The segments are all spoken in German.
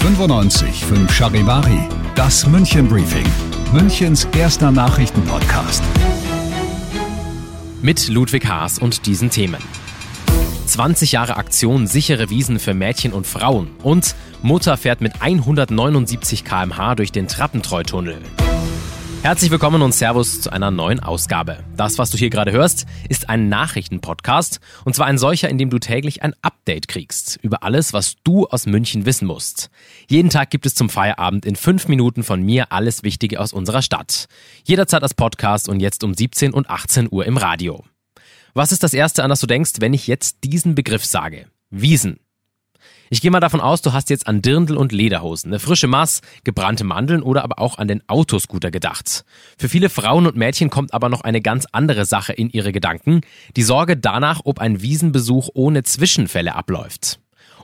95 5 Charivari, das München Briefing, Münchens erster Nachrichtenpodcast. Mit Ludwig Haas und diesen Themen. 20 Jahre Aktion sichere Wiesen für Mädchen und Frauen und Mutter fährt mit 179 km/h durch den Trappentreutunnel. Herzlich willkommen und Servus zu einer neuen Ausgabe. Das, was du hier gerade hörst, ist ein Nachrichtenpodcast und zwar ein solcher, in dem du täglich ein Update kriegst über alles, was du aus München wissen musst. Jeden Tag gibt es zum Feierabend in fünf Minuten von mir alles Wichtige aus unserer Stadt. Jederzeit als Podcast und jetzt um 17 und 18 Uhr im Radio. Was ist das Erste, an das du denkst, wenn ich jetzt diesen Begriff sage? Wiesen. Ich gehe mal davon aus, du hast jetzt an Dirndl und Lederhosen, eine frische Maß, gebrannte Mandeln oder aber auch an den Autoscooter gedacht. Für viele Frauen und Mädchen kommt aber noch eine ganz andere Sache in ihre Gedanken, die Sorge danach, ob ein Wiesenbesuch ohne Zwischenfälle abläuft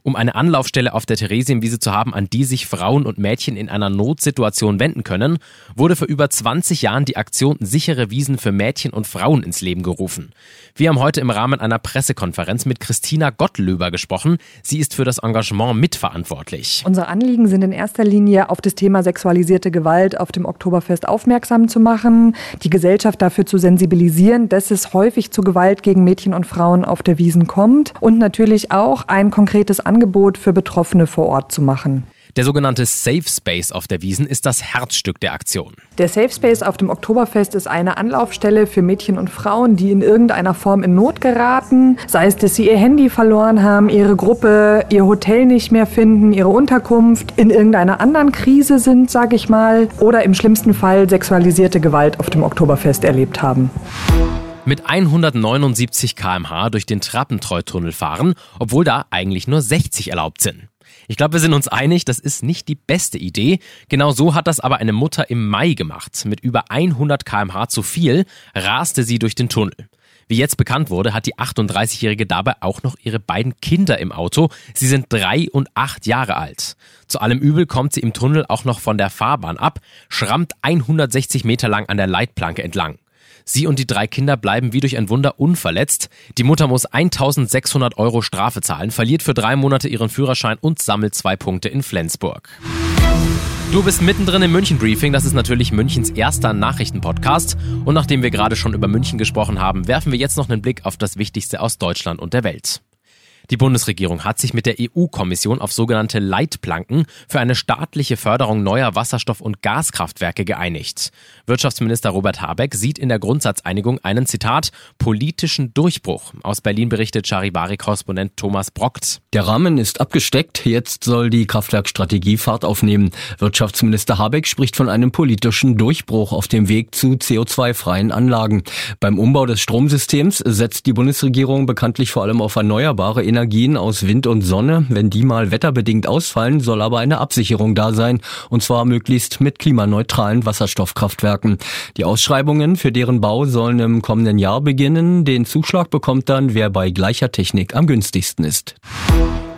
um eine Anlaufstelle auf der Theresienwiese zu haben, an die sich Frauen und Mädchen in einer Notsituation wenden können, wurde vor über 20 Jahren die Aktion Sichere Wiesen für Mädchen und Frauen ins Leben gerufen. Wir haben heute im Rahmen einer Pressekonferenz mit Christina Gottlöber gesprochen. Sie ist für das Engagement mitverantwortlich. Unser Anliegen sind in erster Linie auf das Thema sexualisierte Gewalt auf dem Oktoberfest aufmerksam zu machen, die Gesellschaft dafür zu sensibilisieren, dass es häufig zu Gewalt gegen Mädchen und Frauen auf der Wiesen kommt und natürlich auch ein konkretes Angebot Angebot für Betroffene vor Ort zu machen. Der sogenannte Safe Space auf der Wiesen ist das Herzstück der Aktion. Der Safe Space auf dem Oktoberfest ist eine Anlaufstelle für Mädchen und Frauen, die in irgendeiner Form in Not geraten. Sei es, dass sie ihr Handy verloren haben, ihre Gruppe, ihr Hotel nicht mehr finden, ihre Unterkunft, in irgendeiner anderen Krise sind, sage ich mal, oder im schlimmsten Fall sexualisierte Gewalt auf dem Oktoberfest erlebt haben mit 179 km/h durch den Trappentreutunnel fahren, obwohl da eigentlich nur 60 erlaubt sind. Ich glaube, wir sind uns einig, das ist nicht die beste Idee. Genau so hat das aber eine Mutter im Mai gemacht. Mit über 100 km/h zu viel raste sie durch den Tunnel. Wie jetzt bekannt wurde, hat die 38-Jährige dabei auch noch ihre beiden Kinder im Auto. Sie sind drei und acht Jahre alt. Zu allem Übel kommt sie im Tunnel auch noch von der Fahrbahn ab, schrammt 160 Meter lang an der Leitplanke entlang. Sie und die drei Kinder bleiben wie durch ein Wunder unverletzt. Die Mutter muss 1600 Euro Strafe zahlen, verliert für drei Monate ihren Führerschein und sammelt zwei Punkte in Flensburg. Du bist mittendrin im München Briefing. Das ist natürlich Münchens erster Nachrichtenpodcast. Und nachdem wir gerade schon über München gesprochen haben, werfen wir jetzt noch einen Blick auf das Wichtigste aus Deutschland und der Welt. Die Bundesregierung hat sich mit der EU-Kommission auf sogenannte Leitplanken für eine staatliche Förderung neuer Wasserstoff- und Gaskraftwerke geeinigt. Wirtschaftsminister Robert Habeck sieht in der Grundsatzeinigung einen Zitat politischen Durchbruch. Aus Berlin berichtet Charivari-Korrespondent Thomas Brockt. Der Rahmen ist abgesteckt. Jetzt soll die Kraftwerkstrategie Fahrt aufnehmen. Wirtschaftsminister Habeck spricht von einem politischen Durchbruch auf dem Weg zu CO2-freien Anlagen. Beim Umbau des Stromsystems setzt die Bundesregierung bekanntlich vor allem auf erneuerbare Energien aus Wind und Sonne. Wenn die mal wetterbedingt ausfallen, soll aber eine Absicherung da sein. Und zwar möglichst mit klimaneutralen Wasserstoffkraftwerken. Die Ausschreibungen für deren Bau sollen im kommenden Jahr beginnen. Den Zuschlag bekommt dann, wer bei gleicher Technik am günstigsten ist.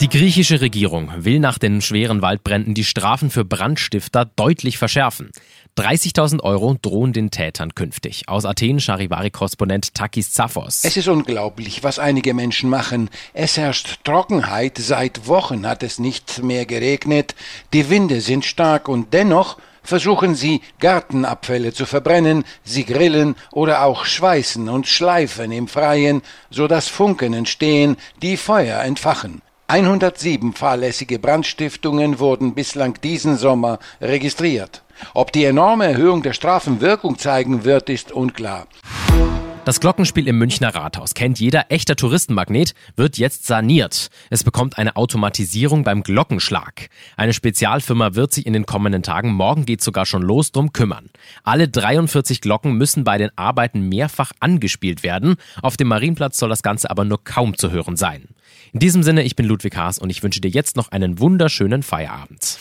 Die griechische Regierung will nach den schweren Waldbränden die Strafen für Brandstifter deutlich verschärfen. 30.000 Euro drohen den Tätern künftig. Aus Athen Charivari-Korrespondent Takis Zaphos. Es ist unglaublich, was einige Menschen machen. Es herrscht Trockenheit. Seit Wochen hat es nicht mehr geregnet. Die Winde sind stark und dennoch versuchen sie Gartenabfälle zu verbrennen, sie grillen oder auch schweißen und schleifen im Freien, so dass Funken entstehen, die Feuer entfachen. 107 fahrlässige Brandstiftungen wurden bislang diesen Sommer registriert. Ob die enorme Erhöhung der Strafen Wirkung zeigen wird, ist unklar. Das Glockenspiel im Münchner Rathaus kennt jeder echter Touristenmagnet, wird jetzt saniert. Es bekommt eine Automatisierung beim Glockenschlag. Eine Spezialfirma wird sich in den kommenden Tagen, morgen geht sogar schon los, drum kümmern. Alle 43 Glocken müssen bei den Arbeiten mehrfach angespielt werden. Auf dem Marienplatz soll das Ganze aber nur kaum zu hören sein. In diesem Sinne, ich bin Ludwig Haas und ich wünsche dir jetzt noch einen wunderschönen Feierabend.